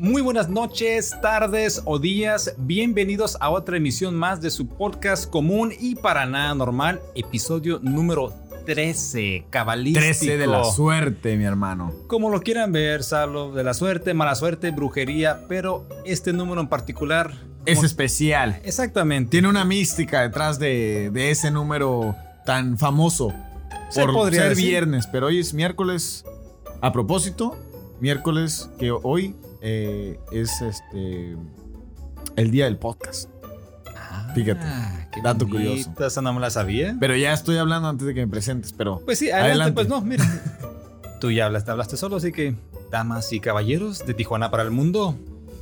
Muy buenas noches, tardes o días. Bienvenidos a otra emisión más de su podcast común y para nada normal, episodio número 13, cabalístico. 13 de la suerte, mi hermano. Como lo quieran ver, Salo, de la suerte, mala suerte, brujería, pero este número en particular... Es especial. Exactamente. Tiene una mística detrás de, de ese número tan famoso. Se por podría ser decir. viernes, pero hoy es miércoles. A propósito, miércoles que hoy eh, es este el día del podcast. Fíjate, Ah, qué dato bonito, curioso. Esa no me la sabía. Pero ya estoy hablando antes de que me presentes, pero Pues sí, adelante, Adelante. pues no, mira. Tú ya hablaste, hablaste solo, así que, damas y caballeros de Tijuana para el mundo,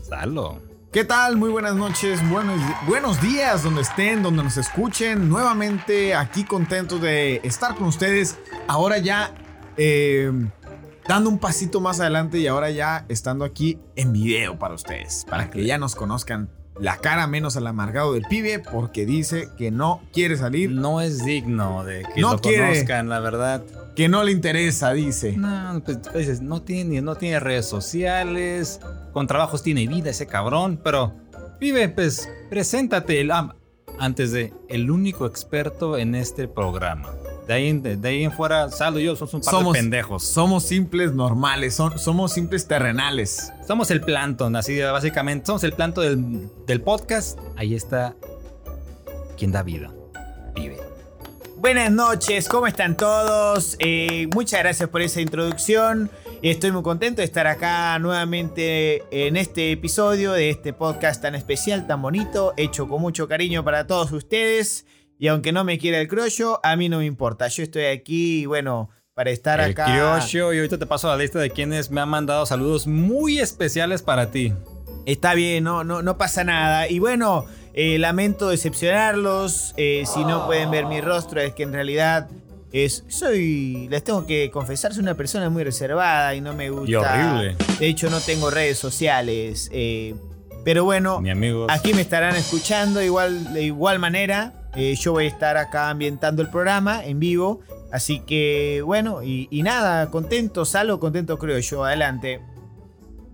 Salo. ¿Qué tal? Muy buenas noches, buenos, buenos días donde estén, donde nos escuchen. Nuevamente aquí contentos de estar con ustedes. Ahora ya eh, dando un pasito más adelante y ahora ya estando aquí en video para ustedes. Para que ya nos conozcan la cara menos al amargado del pibe porque dice que no quiere salir, No es digno de que No lo quiere. conozcan, la verdad. que no le interesa, dice. No, pues dices, no tiene, no tiene redes sociales, con trabajos tiene vida ese cabrón, pero vive, pues, preséntate. el- antes de, el único experto en este programa. De ahí, en- de, de ahí en fuera, Salo y yo somos un par Somos- de pendejos. Somos simples normales, son- somos simples terrenales. Somos el plancton, así básicamente. Somos el plancton del, del podcast. Ahí está quien da vida. Vive. Buenas noches, ¿cómo están todos? Eh, muchas gracias por esa introducción. Estoy muy contento de estar acá nuevamente en este episodio de este podcast tan especial, tan bonito, hecho con mucho cariño para todos ustedes. Y aunque no me quiera el criollo, a mí no me importa. Yo estoy aquí, bueno, para estar El acá. criollo, y ahorita te paso la lista de quienes me han mandado saludos muy especiales para ti. Está bien, no, no, no pasa nada. Y bueno, eh, lamento decepcionarlos. eh, si no pueden ver mi rostro, es que en realidad es, soy, les tengo que confesar, soy una persona muy reservada y no me gusta. Y horrible. De hecho, no tengo redes sociales. eh, pero bueno, Mi aquí me estarán escuchando igual, de igual manera. Eh, yo voy a estar acá ambientando el programa en vivo. Así que bueno, y, y nada, contento, Salo, contento creo yo. Adelante.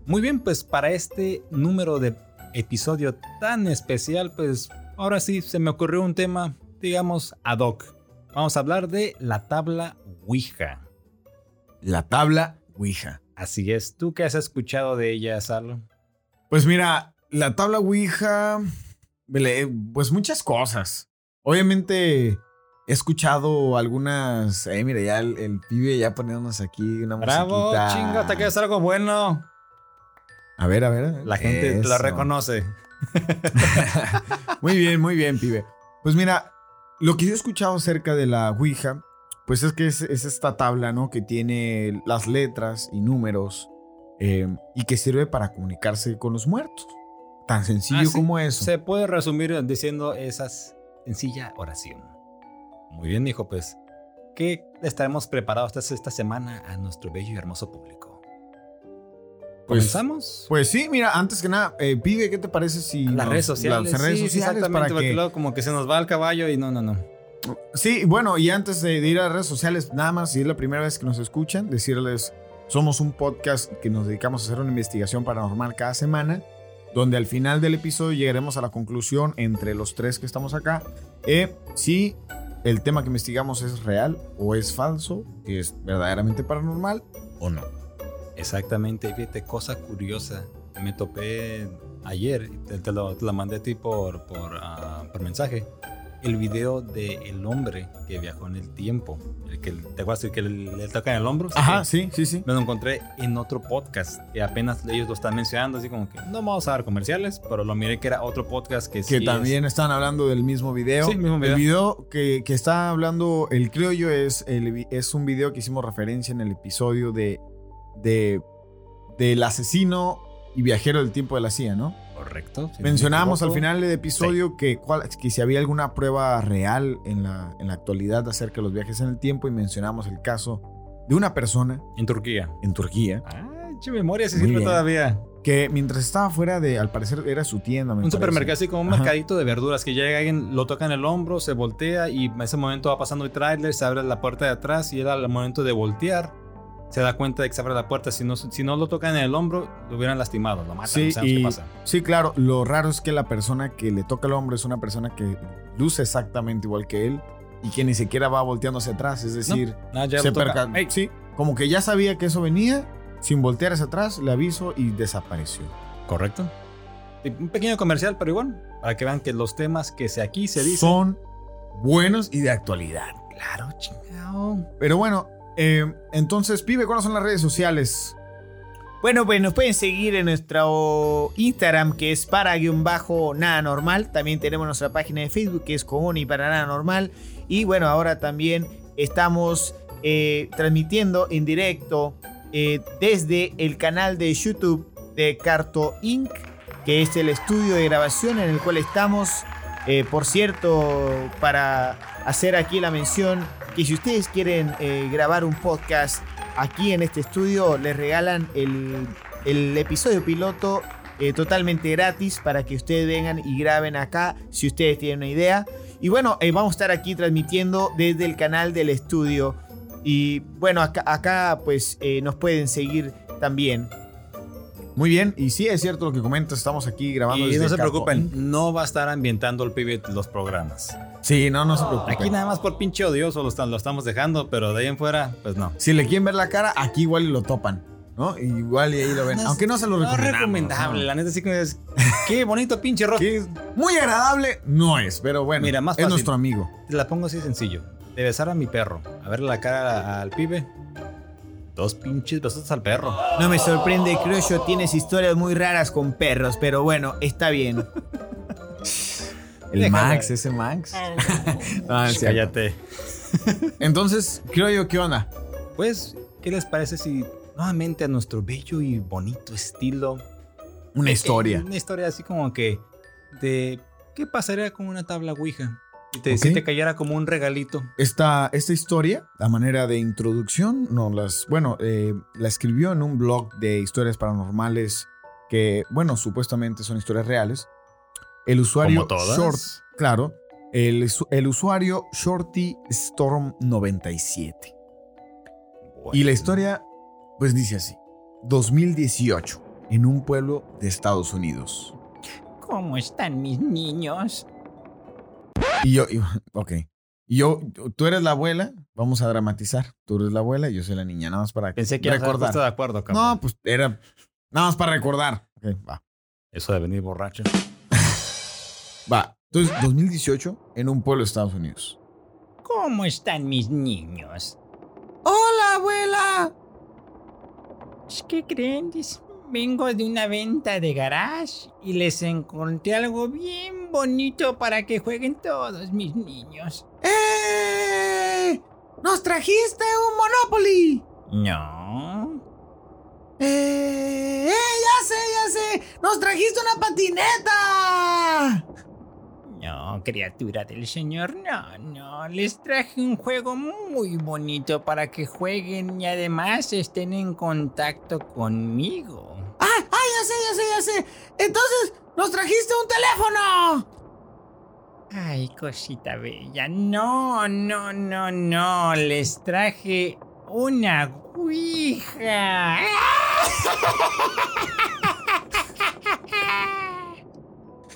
Muy bien, pues para este número de episodio tan especial, pues ahora sí se me ocurrió un tema, digamos, ad hoc. Vamos a hablar de la tabla Ouija. La tabla Ouija. Así es, ¿tú qué has escuchado de ella, Salo? Pues mira, la tabla Ouija, pues muchas cosas. Obviamente he escuchado algunas. Eh, mira, ya el, el pibe ya poniéndonos aquí una Bravo, musiquita. chinga, hasta que es algo bueno. A ver, a ver. a ver. La gente la Eso. reconoce. Muy bien, muy bien, pibe. Pues mira, lo que yo he escuchado acerca de la Ouija, pues es que es, es esta tabla, ¿no? Que tiene las letras y números eh, y que sirve para comunicarse con los muertos. Tan sencillo Ah, sí. como eso. Se puede resumir diciendo esa sencilla oración. Muy bien, hijo, pues, ¿qué estaremos preparados esta, esta semana a nuestro bello y hermoso público? Pues- ¿Comenzamos? Pues sí, mira, antes que nada, eh, pibe, ¿qué te parece si las nos- redes sociales. las redes sí, sociales exactamente, para porque que luego como que se nos va el caballo y no, no, no. Sí, bueno, y antes de, de ir a las redes sociales, nada más, si es la primera vez que nos escuchan, decirles, somos un podcast que nos dedicamos a hacer una investigación paranormal cada semana, donde al final del episodio llegaremos a la conclusión entre los tres que estamos acá, eh, si el tema que investigamos es real o es falso, es verdaderamente paranormal o no. Exactamente, fíjate, cosa curiosa. Me topé ayer, te, te lo, te lo mandé a ti por, por, ah, por mensaje. El video del hombre que viajó en el tiempo. El que, ¿Te acuerdas el que le, toca en el hombro? Ajá, sí, sí, sí. Me lo encontré en otro podcast que apenas ellos lo están mencionando, así como que no vamos a dar comerciales, pero lo miré que era otro podcast que, Que sí es- también están hablando del mismo video. Sí, mismo video. El video que, que está hablando el criollo es, el es un video que hicimos referencia en el episodio de, de del asesino y viajero del tiempo de la CIA, ¿no? Correcto. si me Mencionábamos al final del episodio que, si había alguna prueba real en la, en la actualidad acerca de los viajes en el tiempo y mencionamos el caso de una persona En Turquía. en Turquía che memoria, se Muy sirve bien. todavía. que mientras estaba fuera de, al parecer era su tienda, me Un parece. supermercado así como un Ajá. mercadito de verduras que llega alguien, lo toca en el hombro, se voltea y en ese momento va pasando el tráiler, se abre la puerta de atrás y era el momento de voltear. Se da cuenta de que se abre la puerta. Si no, si no lo tocan en el hombro, lo hubieran lastimado, lo matan. Sí, no sabemos y- qué pasa. Sí, claro. Lo raro es que la persona que le toca el hombro es una persona que luce exactamente igual que él y que ni siquiera va volteando hacia atrás. Es decir, ya se perca- Sí, como que ya sabía que eso venía, sin voltear hacia atrás, le aviso y desapareció. Correcto. Un pequeño comercial, pero igual, para que vean que los temas que se aquí se dicen. Son buenos y de actualidad. Claro, chingado. Pero bueno, eh, entonces, pibe, ¿cuáles son las redes sociales? Bueno, pues nos pueden seguir en nuestro Instagram que es para guion bajo nada normal. También tenemos nuestra página de Facebook que es común y para nada normal. Y bueno, ahora también estamos eh, transmitiendo en directo eh, desde el canal de YouTube de Carto Inc., que es el estudio de grabación en el cual estamos. Eh, por cierto, para hacer aquí la mención que si ustedes quieren eh, grabar un podcast aquí en este estudio les regalan el, el episodio piloto eh, totalmente gratis para que ustedes vengan y graben acá si ustedes tienen una idea. Y bueno, eh, vamos a estar aquí transmitiendo desde el canal del estudio. Y bueno, acá, acá pues nos pueden seguir también. Muy bien, y sí es cierto lo que comentas, estamos aquí grabando Y desde no se preocupen, no va a estar ambientando el pibe los programas. Sí, no, no se preocupen. Aquí nada más por pinche odioso lo, están- lo estamos dejando, pero de ahí en fuera, pues no. Si le quieren ver la cara, aquí igual y lo topan, ¿no? Igual y ahí lo ven. es- Aunque no se lo No es recomendamos. recomendable, ¿no? la neta sí que es. Qué bonito pinche rostro. Es muy agradable, no es, pero bueno, Mira, más es fácil. nuestro amigo. Te la pongo así sencillo. De besar a mi perro, a verle la cara al pibe. Dos pinches besos al perro. No me sorprende, creo yo, tienes historias muy raras con perros, pero bueno, está bien. El. Max, ese Max. No, es cierto. Cállate. Entonces, creo yo, ¿qué onda? Pues, ¿qué les parece si nuevamente a nuestro bello y bonito estilo Una Eh, historia. Una historia así como que de qué pasaría con una tabla Ouija. Si te, Ok. si te cayera como un regalito. Esta, esta historia, a manera de introducción, no las, bueno, eh, la escribió en un blog de historias paranormales que, bueno, supuestamente son historias reales. El usuario Como todas. Short, claro, el, el usuario Shorty Storm 97. Y la historia, pues dice así: 2018, en un pueblo de Estados Unidos. ¿Cómo están mis niños? Y yo, y- ok. Y yo, tú eres la abuela, vamos a dramatizar. Tú eres la abuela y yo soy la niña, nada más para Pensé que recordar. estar de acuerdo, cabrón. No, pues era nada más para recordar. Ok, va. Eso de venir borracho. Va. Entonces, 2018 en un pueblo de Estados Unidos. ¿Cómo están mis niños? ¡Hola, abuela! ¿Qué creen? Vengo de una venta de garage y les encontré algo bien bonito para que jueguen todos mis niños. ¡Eh! ¡Nos trajiste un Monopoly! No. ¡Eh! ¡Eh! ¡Ya sé, ya sé! ¡Nos trajiste una patineta! No, criatura del señor, no, no. Les traje un juego muy bonito para que jueguen y además estén en contacto conmigo. ¡Ah! ¡Ah! Ya sé, ya sé, ya sé! Entonces, nos trajiste un teléfono. Ay, cosita bella. No, no, no, no. Les traje una ouija.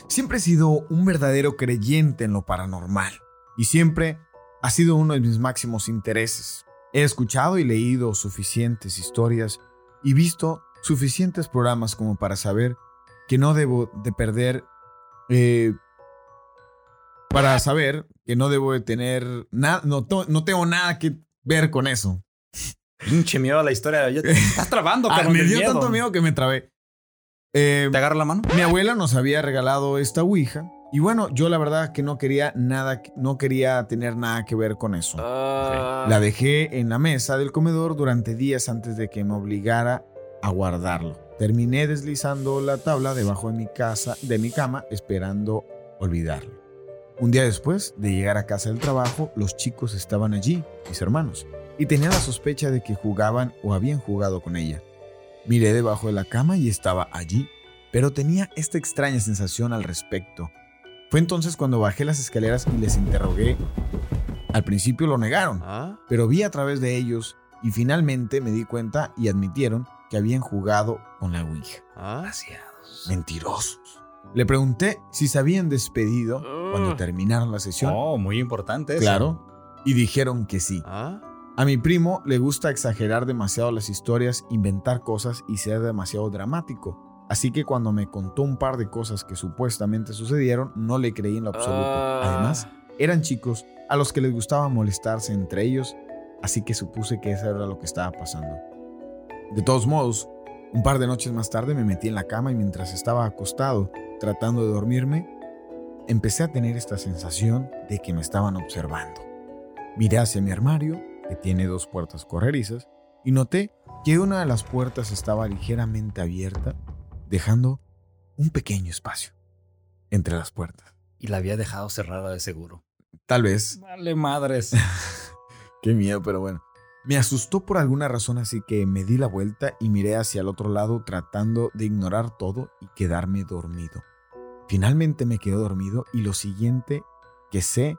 Siempre he sido un verdadero creyente en lo paranormal y siempre ha sido uno de mis máximos intereses. He escuchado y leído suficientes historias y visto suficientes programas como para saber que no debo de perder, eh, para saber que no debo de tener nada, no, no tengo nada que ver con eso. Pinche miedo a la historia. Te estás trabando, Ah, me dio tanto miedo que me trabé. Eh, ¿Te agarro la mano? mi abuela nos había regalado esta Ouija. Y bueno, yo la verdad que no quería nada, no quería tener nada que ver con eso. La dejé en la mesa del comedor durante días antes de que me obligara a guardarlo. Terminé deslizando la tabla debajo de mi casa, de mi cama, esperando olvidarlo. Un día después de llegar a casa del trabajo, los chicos estaban allí, mis hermanos, y tenía la sospecha de que jugaban o habían jugado con ella. Miré debajo de la cama y estaba allí, pero tenía esta extraña sensación al respecto. Fue entonces cuando bajé las escaleras y les interrogué. Al principio lo negaron, pero vi a través de ellos y finalmente me di cuenta y admitieron que habían jugado con la Ouija. Demasiados. Mentirosos. Le pregunté si se habían despedido cuando terminaron la sesión. Oh, muy importante eso. claro. Y dijeron que sí. A mi primo le gusta exagerar demasiado las historias, inventar cosas y ser demasiado dramático. Así que cuando me contó un par de cosas que supuestamente sucedieron, no le creí en lo absoluto. Ah. Además, eran chicos a los que les gustaba molestarse entre ellos, así que supuse que eso era lo que estaba pasando. De todos modos, un par de noches más tarde me metí en la cama y mientras estaba acostado, tratando de dormirme, empecé a tener esta sensación de que me estaban observando. Miré hacia mi armario, que tiene dos puertas correrizas, y noté que una de las puertas estaba ligeramente abierta, dejando un pequeño espacio entre las puertas. Y la había dejado cerrada de seguro. Tal vez, Vale, madres. qué miedo, pero bueno. Me asustó por alguna razón, así que me di la vuelta y miré hacia el otro lado tratando de ignorar todo y quedarme dormido. Finalmente me quedé dormido y lo siguiente que sé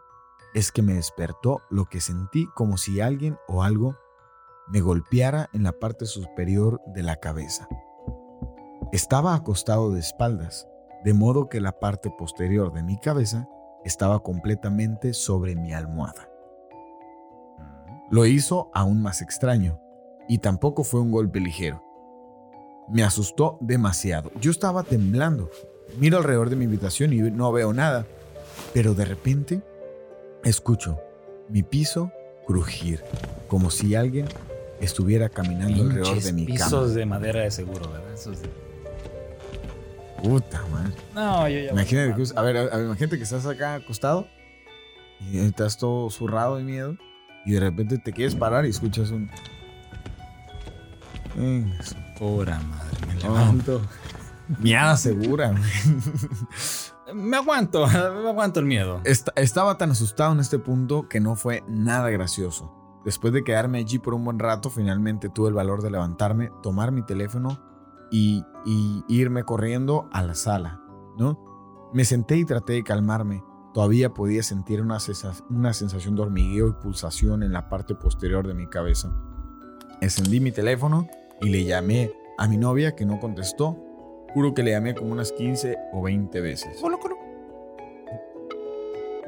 es que me despertó lo que sentí como si alguien o algo me golpeara en la parte superior de la cabeza. Estaba acostado de espaldas, de modo que la parte posterior de mi cabeza estaba completamente sobre mi almohada. Lo hizo aún más extraño, y tampoco fue un golpe ligero. Me asustó demasiado. Yo estaba temblando. Miro alrededor de mi habitación y no veo nada, pero de repente escucho mi piso crujir, como si alguien estuviera caminando alrededor Pinches de mi pisos cama. de madera de seguro, ¿verdad? Esos de- Puta madre. No, yo ya. Imagínate, que- a ver, a ver, imagínate que estás acá acostado y estás todo zurrado de miedo y de repente te quieres parar y escuchas un... Pura madre, me levanto. Miada segura. Me aguanto, me aguanto el miedo. Est- estaba tan asustado en este punto que no fue nada gracioso. Después de quedarme allí por un buen rato, finalmente tuve el valor de levantarme, tomar mi teléfono y, y irme corriendo a la sala, ¿no? Me senté y traté de calmarme. Todavía podía sentir una, una sensación de hormigueo y pulsación en la parte posterior de mi cabeza. Encendí mi teléfono y le llamé a mi novia que no contestó. Juro que le llamé como unas 15 o 20 veces.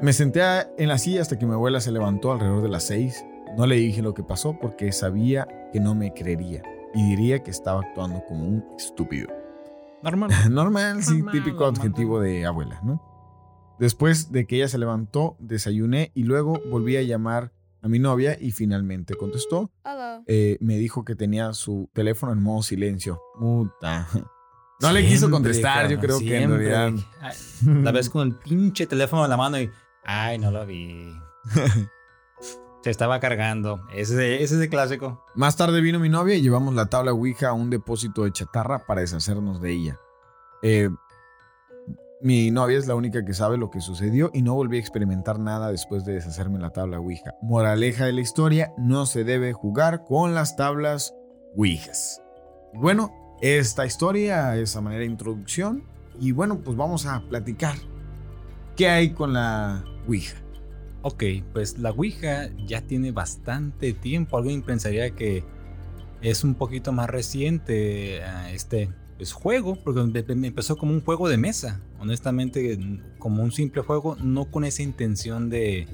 Me senté en la silla hasta que mi abuela se levantó alrededor de las 6. No le dije lo que pasó porque sabía que no me creería y diría que estaba actuando como un estúpido. Normal. Normal, sí, Normal, típico normal. adjetivo de abuela, ¿no? Después de que ella se levantó, desayuné y luego volví a llamar a mi novia y finalmente contestó. Eh, me dijo que tenía su teléfono en modo silencio. Puta. No le quiso contestar, yo creo que en realidad. Ay, La ves con el pinche teléfono en la mano y. Ay, no lo vi. Se estaba cargando. Ese, ese es el clásico. Más tarde vino mi novia y llevamos la tabla Ouija a un depósito de chatarra para deshacernos de ella. Eh, mi novia es la única que sabe lo que sucedió y no volví a experimentar nada después de deshacerme la tabla Ouija. Moraleja de la historia, no se debe jugar con las tablas Ouijas. Bueno, esta historia es a manera de introducción y bueno, pues vamos a platicar. ¿Qué hay con la Ouija? Ok, pues la Ouija ya tiene bastante tiempo. Alguien pensaría que es un poquito más reciente a este pues, juego, porque empe- em- empezó como un juego de mesa. Honestamente, como un simple juego, no con esa intención de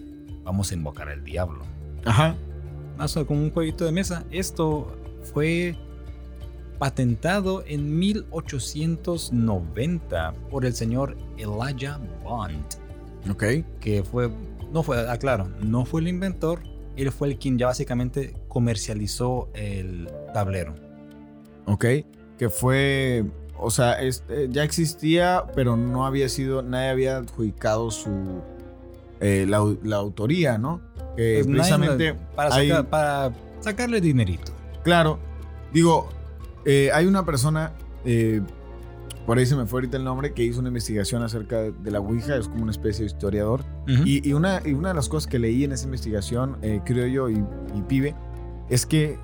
vamos a invocar al diablo. Ajá. Más o- como un jueguito de mesa. Esto fue patentado en 1890 por el señor Elijah Bond Ok. que fue, no fue, aclaro, no fue el inventor, él fue el quien ya básicamente comercializó el tablero. Ok, que fue, o sea, este, ya existía, pero no había sido, nadie había adjudicado su, eh, la, au- la autoría, ¿no? Pues precisamente, para, hay- sacar- para sacarle dinerito. claro, digo, eh, hay una persona, eh, por ahí se me fue ahorita el nombre, que hizo una investigación acerca de, de la Ouija, es como una especie de historiador, y, y una, y una de las cosas que leí en esa investigación, creo yo, y, y pibe, es que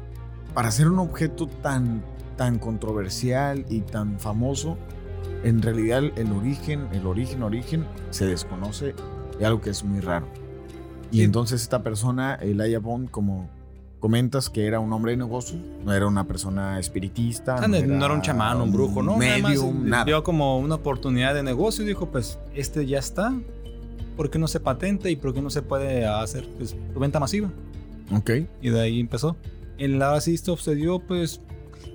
para ser un objeto tan, tan controversial y tan famoso, en realidad el origen, el origen, origen, se desconoce de algo que es muy raro. Y entonces esta persona, Elijah Bond, como, comentas que era un hombre de negocios, no era una persona espiritista. Ah, no, no era un chamán, un brujo, ¿no? Medium, nada. Vio como una oportunidad de negocio y dijo, pues, este ya está. ¿Por qué no se patenta y por qué no se puede hacer pues, venta masiva? Ok. Y de ahí empezó. En la sí esto sucedió, pues,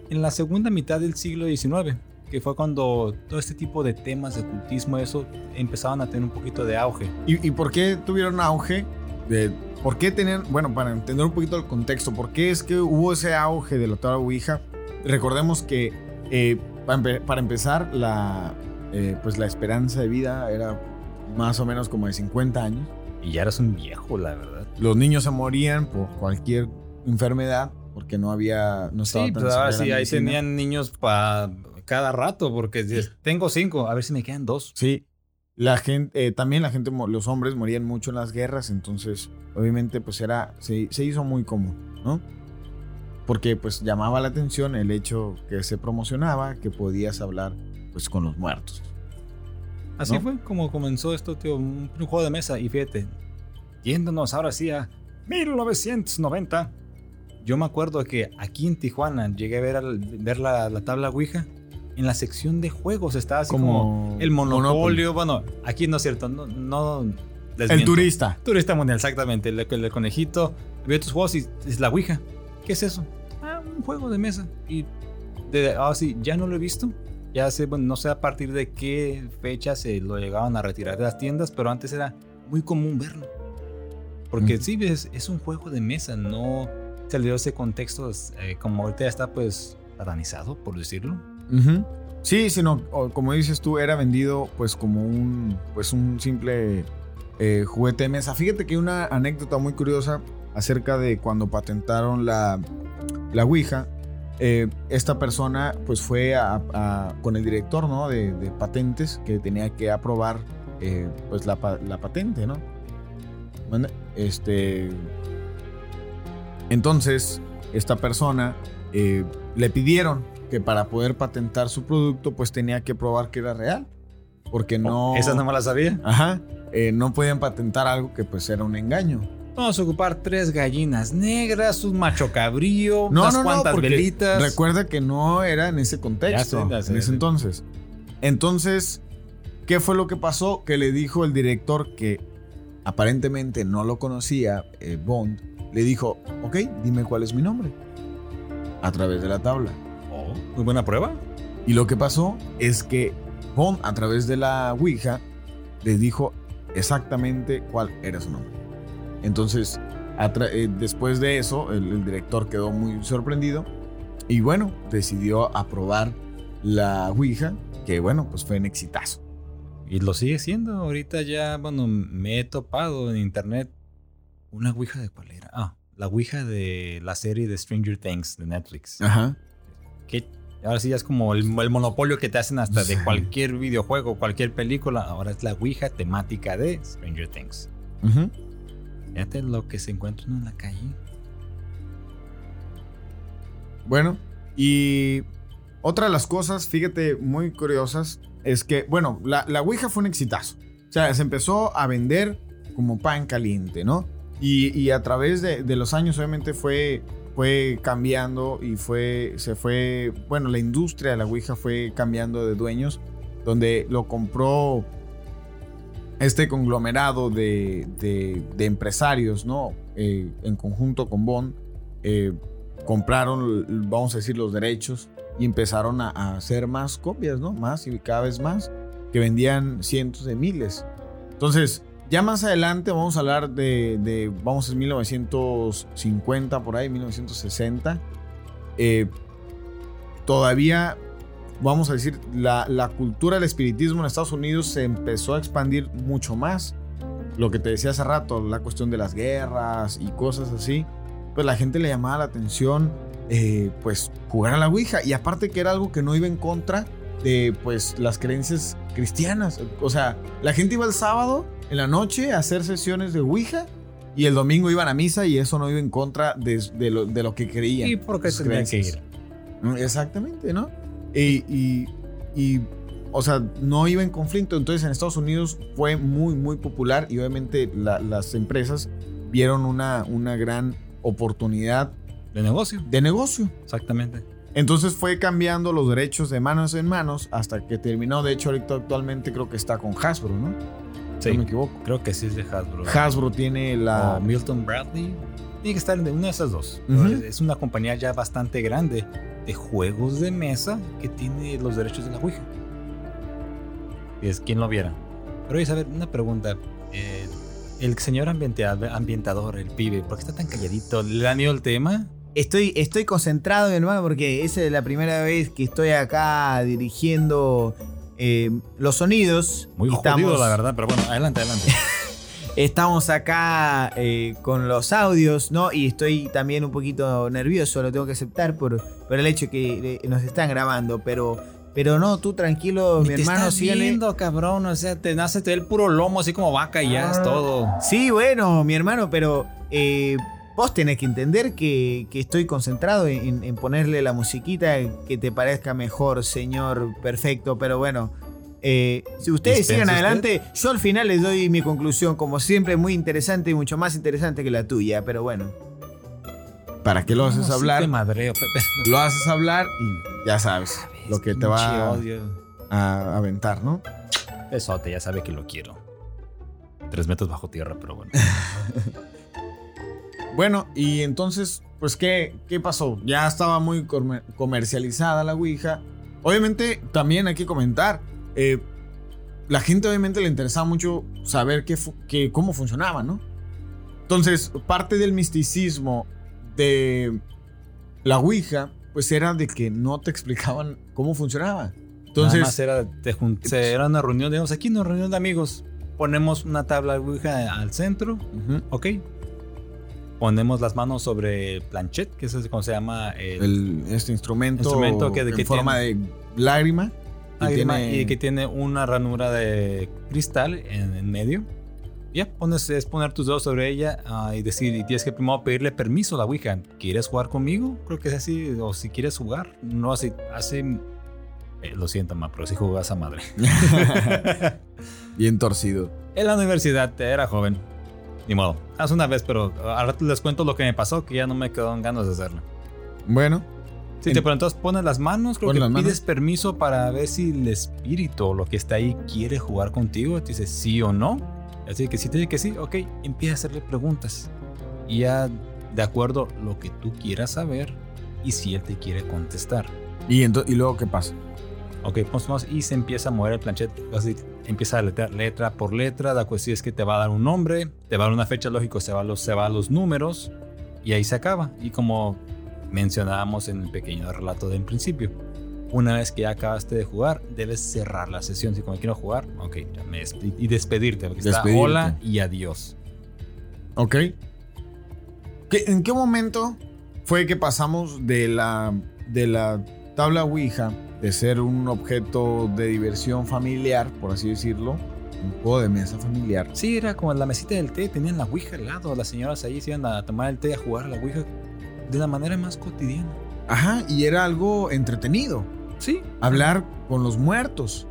en la segunda mitad del siglo XIX, que fue cuando todo este tipo de temas de ocultismo, eso, empezaban a tener un poquito de auge. ¿Y, y por qué tuvieron auge? De, ¿Por qué tenían, bueno, para entender un poquito el contexto, por qué es que hubo ese auge de la tabla Ouija? Recordemos que eh, para, empe- para empezar, la, eh, pues la esperanza de vida era más o menos como de 50 años. Y ya eras un viejo, la verdad. Los niños se morían por cualquier enfermedad porque no había, no estaba Sí, tan pues desarrollada sí, ahí medicina. tenían niños para cada rato, porque tengo cinco, a ver si me quedan dos. Sí. La gente, eh, también la gente, los hombres morían mucho en las guerras, entonces obviamente pues era, se, se hizo muy común, ¿no? Porque pues llamaba la atención el hecho que se promocionaba, que podías hablar pues con los muertos. Así ¿No? fue como comenzó esto, tío, un, un juego de mesa. Y fíjate, yéndonos ahora sí a 1990. Yo me acuerdo que aquí en Tijuana llegué a ver, al- ver la, la tabla Ouija. En la sección de juegos estaba así como, el monopolio. Bueno, aquí no es cierto, no, no El turista. Turista mundial, exactamente. El, el conejito. Veo tus juegos y es la Ouija. ¿Qué es eso? Ah, un juego de mesa. Y ah, sí, ya no lo he visto. Ya sé, bueno, no sé a partir de qué fecha se lo llegaban a retirar de las tiendas, pero antes era muy común verlo. Porque Ujú. sí, es, es un juego de mesa, no se le dio ese contexto, eh, como ahorita ya está pues satanizado, por decirlo. Sí, sino como dices tú, era vendido pues como un, pues un simple eh, juguete de mesa. Fíjate que hay una anécdota muy curiosa acerca de cuando patentaron la, la Ouija. Eh, esta persona pues fue con el director ¿no? de, patentes que tenía que aprobar eh, pues la, la patente, ¿no? Este, entonces, esta persona eh, le pidieron que para poder patentar su producto, pues tenía que probar que era real. Porque no. Esa no me la sabía. Ajá. eh, no podían patentar algo que pues era un engaño. Vamos a ocupar tres gallinas negras, un macho cabrío, No, unas no, no, cuantas velitas. Recuerda que no era en ese contexto, sé, sé, en ese entonces. Entonces, ¿qué fue lo que pasó? Que le dijo el director que aparentemente no lo conocía, eh, Bond, le dijo, ok, dime cuál es mi nombre. A través de la tabla. Oh, muy buena prueba. Y lo que pasó es que Bond, a través de la Ouija, le dijo exactamente cuál era su nombre. Entonces, eh, después de eso, el, el director quedó muy sorprendido y bueno, decidió aprobar la Ouija, que bueno, pues fue un exitazo. Y lo sigue siendo. Ahorita ya, bueno, me he topado en internet. ¿Una Ouija de cuál era? Ah, la Ouija de la serie de Stranger Things de Netflix. Ajá. Que ahora sí ya es como el, el monopolio que te hacen hasta de cualquier videojuego, cualquier película. Ahora es la Ouija temática de Stranger Things. Ujú. Fíjate lo que se encuentra uno en la calle. Bueno, y otra de las cosas, fíjate, muy curiosas, es que, bueno, la, la Ouija fue un exitazo. O sea, se empezó a vender como pan caliente, ¿no? Y, y a través de, de los años, obviamente, fue, fue cambiando y fue, se fue, bueno, la industria de la Ouija fue cambiando de dueños, donde lo compró este conglomerado de, de- de empresarios, ¿no? Eh, en conjunto con Bond, eh, compraron, vamos a decir, los derechos y empezaron a, hacer más copias, ¿no? Más y cada vez más, que vendían cientos de miles. Entonces, ya más adelante vamos a hablar de, de vamos, en 1950, por ahí, 1960. Eh, todavía, vamos a decir, la, la cultura del espiritismo en Estados Unidos se empezó a expandir mucho más. Lo que te decía hace rato, la cuestión de las guerras y cosas así pues la gente le llamaba la atención, eh, pues jugar a la Ouija. Y aparte que era algo que no iba en contra de, pues, las creencias cristianas. O sea, la gente iba el sábado en la noche a hacer sesiones de Ouija y el domingo iban a misa y eso no iba en contra de, de lo, de lo que creían. ¿Y por qué sus tendrían que ir? Mm, Exactamente, ¿no? Y, y, y, o sea, no iba en conflicto. Entonces en Estados Unidos fue muy, muy popular y obviamente la- las empresas vieron una, una gran oportunidad De negocio. de negocio. Exactamente. Entonces fue cambiando los derechos de manos en manos hasta que terminó. De hecho, ahorita actualmente creo que está con Hasbro, ¿no? Si Sí. no me equivoco. Creo que sí es de Hasbro. Hasbro tiene la. Milton Bradley. Tiene que estar en una de esas dos. Es- Es una compañía ya bastante grande de juegos de mesa que tiene los derechos de la Ouija. Y es quien lo viera. Pero ver, una pregunta. Eh, el señor ambienta- ambientador, el pibe, ¿por qué está tan calladito? ¿Le da miedo el tema? Estoy, estoy concentrado, mi hermano, porque esa es la primera vez que estoy acá dirigiendo eh, los sonidos. Muy Y jodido, la verdad, pero bueno, adelante, adelante. Estamos acá eh, con los audios, ¿no? Y estoy también un poquito nervioso, lo tengo que aceptar por, por el hecho que eh, nos están grabando, pero, pero no, tú tranquilo, mi te hermano, estás síguele. viendo, cabrón. O sea, te nace te el puro lomo así como vaca y ya es todo. Sí, bueno, mi hermano, pero eh, vos tenés que entender que, que estoy concentrado en, en ponerle la musiquita que te parezca mejor, señor perfecto, pero bueno. eh, si ustedes usted. adelante, yo al final les doy mi conclusión, como siempre, muy interesante y mucho más interesante que la tuya, pero bueno. ¿Para qué lo haces No, sí hablar? te madreo, Pepe. Lo haces hablar y ya sabes lo que te va odio. a aventar, ¿no? Besote, ya sabe que lo quiero. Tres metros bajo tierra, pero bueno. Bueno, y entonces, pues, ¿qué, qué pasó? Ya estaba muy comer- comercializada la Ouija. Obviamente, también hay que comentar, eh, la gente obviamente le interesaba mucho saber qué qué- cómo funcionaba, ¿no? Entonces, parte del misticismo de la Ouija, pues era de que no te explicaban cómo funcionaba. Entonces, Nada más era, te jun- se- era una reunión, digamos, aquí una reunión de amigos. Ponemos una tabla de Ouija al centro, ujú, ok. Ponemos las manos sobre planchet, que es como se llama el, el- este instrumento, Instrumento que- en que forma de lágrima. y lágrima tiene- y que tiene una ranura de cristal en, en medio. Ya, pones, es poner tus dedos sobre ella ah, y decir, y tienes que primero pedirle permiso a la Ouija. ¿Quieres jugar conmigo? Creo que es así, o si quieres jugar. No así, así. eh, lo siento, ma, pero si jugas a madre. Bien torcido. En la universidad era joven. Ni modo. Haz una vez, pero ahora les cuento lo que me pasó, que ya no me quedó en ganas de hacerlo. Bueno, Sí, te, pero entonces pones las manos, creo que las manos. pides permiso para ver si el espíritu o lo que está ahí quiere jugar contigo. Te dice sí o no. Así que si te dice que sí, ok, empieza a hacerle preguntas. Y ya de acuerdo lo que tú quieras saber y si él te quiere contestar. ¿y, y luego qué pasa? Ok, pues y se empieza a mover el planchet. Así, empieza a letrar letra por letra. La cuestión es que te va a dar un nombre, te va a dar una fecha, lógico, se va los, se va a los números y ahí se acaba. Y como mencionábamos en el pequeño relato del principio, una vez que ya acabaste de jugar, debes cerrar la sesión. Si como quiero jugar, ok, ya me despe- y despedirte, porque está Despedirte. hola y adiós. ¿Ok? ¿Qué- ¿En qué momento fue que pasamos de la, de la tabla Ouija, de ser un objeto de diversión familiar, por así decirlo, un juego de mesa familiar, Sí, era como la mesita del té, tenían la ouija al lado, las señoras ahí se iban a tomar el té, a jugar a la ouija de la manera más cotidiana. Ajá, y era algo entretenido. Sí, Hablar con los muertos.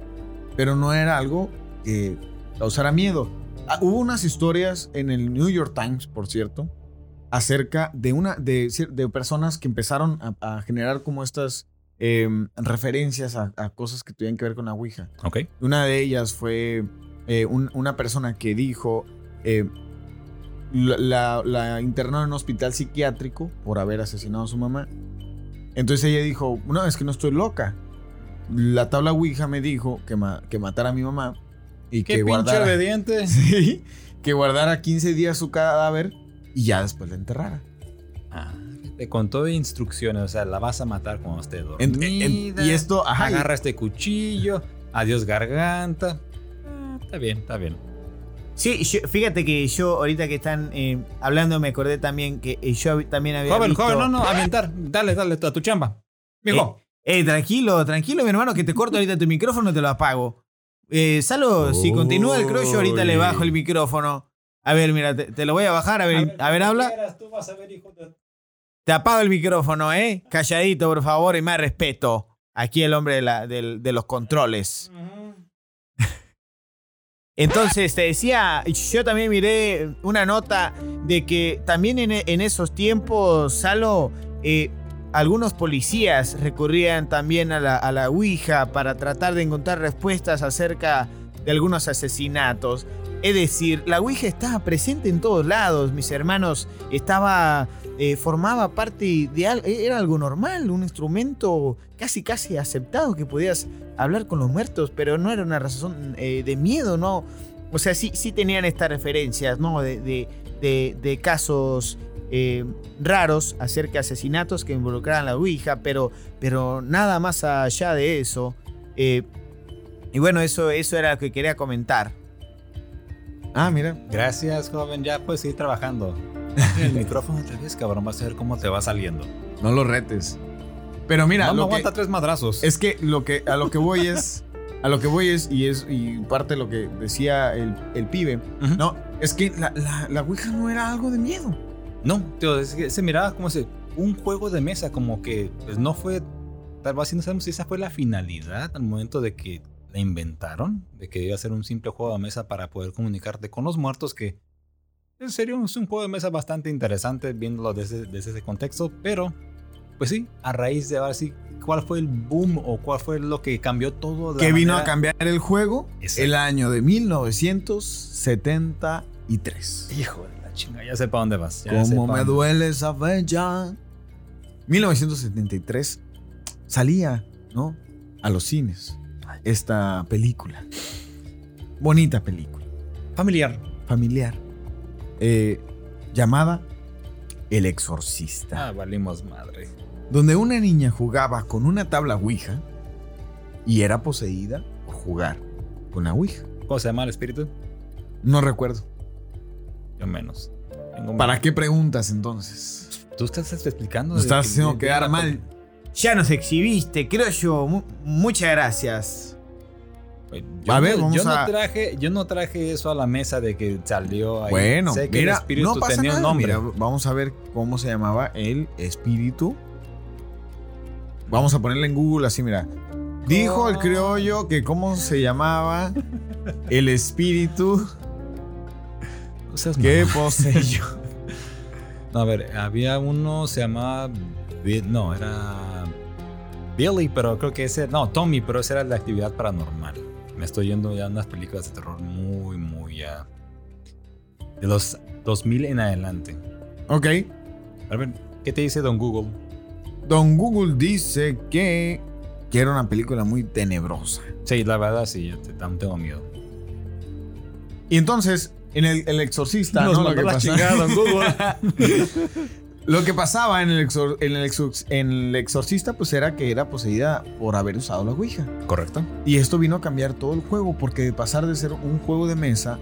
Pero no era algo que causara miedo. Ah, hubo unas historias en el New York Times, por cierto, acerca de una de, personas que empezaron a, a generar como estas em, referencias a, a cosas que tuvieran que ver con la Ouija. ok. Una de ellas fue eh, un- una persona que dijo, eh, la, la, la internaron en un hospital psiquiátrico por haber asesinado a su mamá. Entonces ella dijo, no, es que no estoy loca. La tabla Ouija me dijo que, ma- que matara a mi mamá y Qué que pinche guardara, obediente. Sí, que guardara 15 días su cadáver y ya después la enterrara. Ah, te contó instrucciones, o sea, la vas a matar cuando esté dormida. en- y esto, ajá, y- agarra este cuchillo, adiós garganta. Ah, está bien, está bien. Sí, yo- fíjate que yo ahorita que están eh, hablando me acordé también que eh, yo también había Joven, visto- joven, no, no, aventar. Dale, dale a tu chamba. Mijo. Eh, tranquilo, tranquilo, mi hermano, que te corto ahorita tu micrófono, te lo apago. Eh, Salo, si continúa el croyo, ahorita le bajo el micrófono. A ver, mira, te, te lo voy a bajar, a ver, a ver, habla. Te apago el micrófono, ¿eh? Calladito, por favor, y más respeto. Aquí el hombre de, los controles. Entonces, te decía, yo también miré una nota de que también en, en esos tiempos, Salo, eh, algunos policías recurrían también a la, a la Ouija para tratar de encontrar respuestas acerca de algunos asesinatos. Es decir, la Ouija estaba presente en todos lados, mis hermanos. Estaba. Eh, formaba parte de algo. Era algo normal, un instrumento casi casi aceptado que podías hablar con los muertos, pero no era una razón eh, de miedo, ¿no? O sea, sí, sí tenían estas referencias, ¿no? De, de- de- de casos eh, raros acerca de asesinatos que involucraban la Ouija, pero, pero nada más allá de eso. Eh, y bueno, eso, eso era lo que quería comentar. Ah, mira. Gracias, joven. Ya puedes seguir trabajando. El micrófono otra vez, cabrón. Vas a ver cómo te va saliendo. No lo retes. Pero mira, no, no lo que- aguanta tres madrazos. es que lo que a lo que voy es a lo que voy es y es y parte de lo que decía el, el pibe, no, es que la, la, la Ouija no era algo de miedo. No, tío, es que se miraba como ese, un juego de mesa, como que pues, no fue. Tal vez no sabemos si esa fue la finalidad al momento de que la inventaron, de que iba a ser un simple juego de mesa para poder comunicarte con los muertos, que en serio es un juego de mesa bastante interesante viéndolo desde, desde ese contexto, pero pues sí, a raíz de ahora sí, ¿cuál fue el boom o cuál fue lo que cambió todo? que vino a cambiar el juego Exacto. el año de 1973. Hijo de la chinga, ya sé para dónde vas. ya pa' me dónde- duele saber ya. 1973 salía, ¿no? A los cines esta película. Bonita película, Familiar. familiar, eh, llamada El Exorcista, Ah, valimos madre. donde una niña jugaba con una tabla Ouija y era poseída por jugar con la Ouija. ¿Cómo se llama el espíritu? No recuerdo. Yo menos. Tengo ¿Para qué preguntas entonces? Tú estás explicando. Nos estás que- haciendo de- quedar mal. Ya nos exhibiste, creo yo. Mu- muchas gracias. Yo, A ver, no, vamos yo no a- traje, yo no traje eso a la mesa de que salió ahí. Bueno, sé que el mira, espíritu no pasa tenía nada. un nombre. Mira, vamos a ver cómo se llamaba el espíritu. Vamos a ponerle en Google así, mira. Dijo el criollo que cómo se llamaba el espíritu No seas que poseyó. No, a ver, había uno, se llamaba. No, era. Billy, pero creo que ese. No, Tommy, pero esa era la actividad paranormal. Me estoy yendo ya a unas películas de terror muy, muy ya. De los 2000 en adelante. ok. A ver, ¿qué te dice Don Google? Don Google dice que, que era una película muy tenebrosa. Sí, la verdad sí, yo te- también tengo miedo. Y entonces, en el, el exorcista, Nos ¿no? Lo que, la pasa- chingada, don Google. Lo que pasaba en el, exor- en, el exor- en el exorcista, pues era que era poseída por haber usado la Ouija. Correcto. Y esto vino a cambiar todo el juego, porque de pasar de ser un juego de mesa,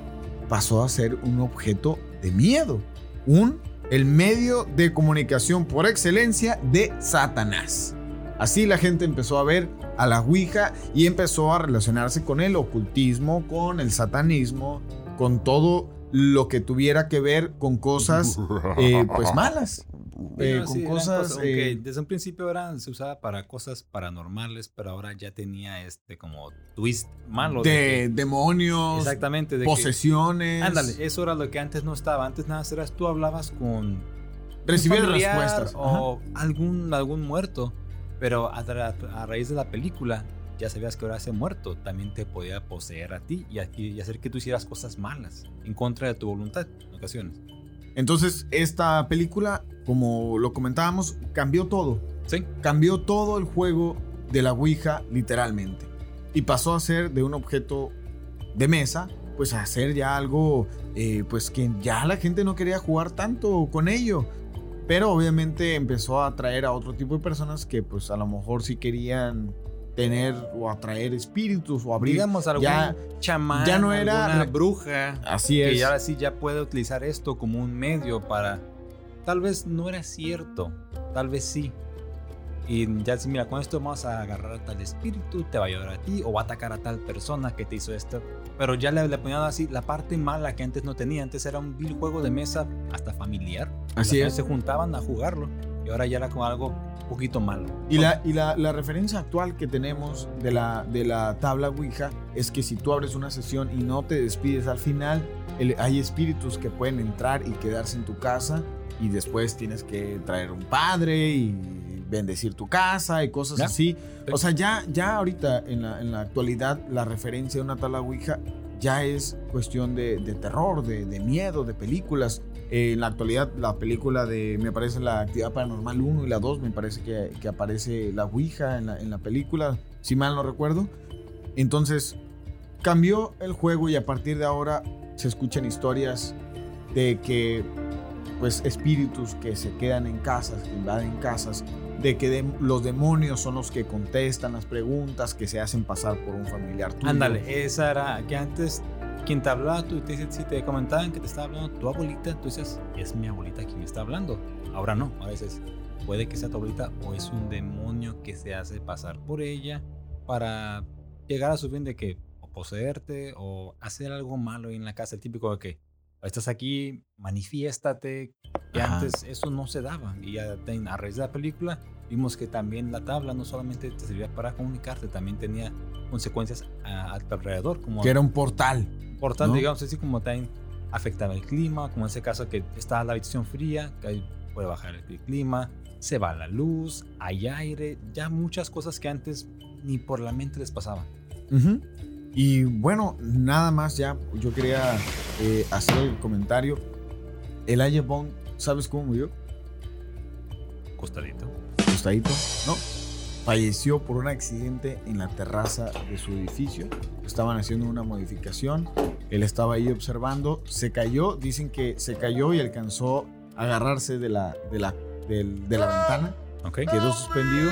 pasó a ser un objeto de miedo. Un, el medio de comunicación por excelencia de Satanás. Así la gente empezó a ver a la Ouija y empezó a relacionarse con el ocultismo, con el satanismo, con todo lo que tuviera que ver con cosas eh, pues malas. Eh, Bueno, con sí, eran cosas, aunque eh, desde un principio eran, se usaba para cosas paranormales, pero ahora ya tenía este como twist malo. de que- demonios, exactamente. De que- posesiones. ándale, eso era lo que antes no estaba. Antes nada eras tú hablabas con recibir respuestas. Ajá. o algún, algún muerto. Pero a raíz de la película ya sabías que ahora ese muerto también te podía poseer a ti y, aquí- y hacer que tú hicieras cosas malas en contra de tu voluntad en ocasiones. Entonces, esta película, como lo comentábamos, cambió todo. Sí. Cambió todo el juego de la Ouija, literalmente. Y pasó a ser de un objeto de mesa, pues a ser ya algo, eh, pues que ya la gente no quería jugar tanto con ello. Pero obviamente empezó a atraer a otro tipo de personas que pues a lo mejor sí querían tener o atraer espíritus o abrir. Digamos algún ya- chamán, ya no era- alguna bruja. Así que es. ahora sí ya puede utilizar esto como un medio para... Tal vez no era cierto, tal vez sí. Y ya si mira, con esto vamos a agarrar a tal espíritu, te va a ayudar a ti, o va a atacar a tal persona que te hizo esto. Pero ya le, le ponían así la parte mala que antes no tenía. Antes era un vil juego de mesa, hasta familiar. Así es. Se juntaban a jugarlo. Y ahora ya era como algo poquito malo. Y, la, y la, la referencia actual que tenemos de la, de la tabla Ouija es que si tú abres una sesión y no te despides al final, el- hay espíritus que pueden entrar y quedarse en tu casa y después tienes que traer un padre y bendecir tu casa y cosas Ya. así. Sí. O sea, ya, ya ahorita en la, en la actualidad la referencia de una tabla Ouija ya es cuestión de, de terror, de, de miedo, de películas. Eh, en la actualidad la película de, me parece la actividad paranormal 1 y la 2, me parece que, que aparece la Ouija en la, en la película, si mal no recuerdo. Entonces cambió el juego y a partir de ahora se escuchan historias de que pues espíritus que se quedan en casas, que invaden casas, de que dem- los demonios son los que contestan las preguntas, que se hacen pasar por un familiar tuyo. Ándale, esa era que antes quien te hablaba, tú te, si te comentaban que te estaba hablando tu abuelita, tú dices, es mi abuelita quien me está hablando. Ahora no, a veces puede que sea tu abuelita o es un demonio que se hace pasar por ella para llegar a su fin de que o poseerte o hacer algo malo en la casa, el típico de que estás aquí, manifiéstate, que Ajá. antes eso no se daba. Y ya a raíz de la película vimos que también la tabla no solamente te servía para comunicarte, también tenía consecuencias a, a tu alrededor, como Que era un portal. portal, ¿no? digamos así, como también afectaba el clima, como en ese caso que está la habitación fría, que ahí puede bajar el clima, se va la luz, hay aire, ya muchas cosas que antes ni por la mente les pasaban. Ujú. Y bueno, nada más ya, yo quería eh, hacer el comentario. El Bond, ¿sabes cómo murió? Costadito. ¿No? Falleció por un accidente en la terraza de su edificio. Estaban haciendo una modificación. Él estaba ahí observando. Se cayó. Dicen que se cayó y alcanzó a agarrarse de la, de la, de la ventana. ¿Ok? Quedó suspendido.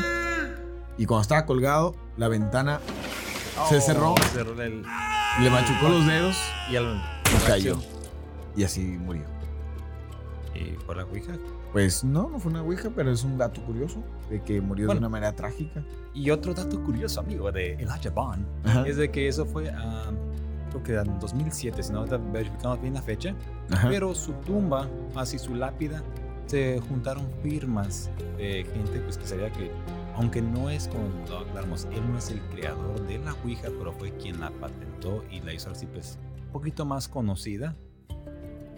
Y cuando estaba colgado, la ventana se cerró. cerró el- Le machucó los dedos y, al- y cayó. Y así murió. Y por la ouija. Pues no, no fue una ouija, pero es un dato curioso de que murió Bueno. de una manera trágica. Y otro dato curioso, amigo, de Elijah Bond, Ajá. es de que eso fue, ah, creo que en 2007, si no verificamos bien la fecha, Ajá. pero su tumba, así su lápida, se juntaron firmas de gente pues, que sabía que, aunque no es como lo aclaramos, él no es el creador de la Ouija, pero fue quien la patentó y la hizo así pues un poquito más conocida.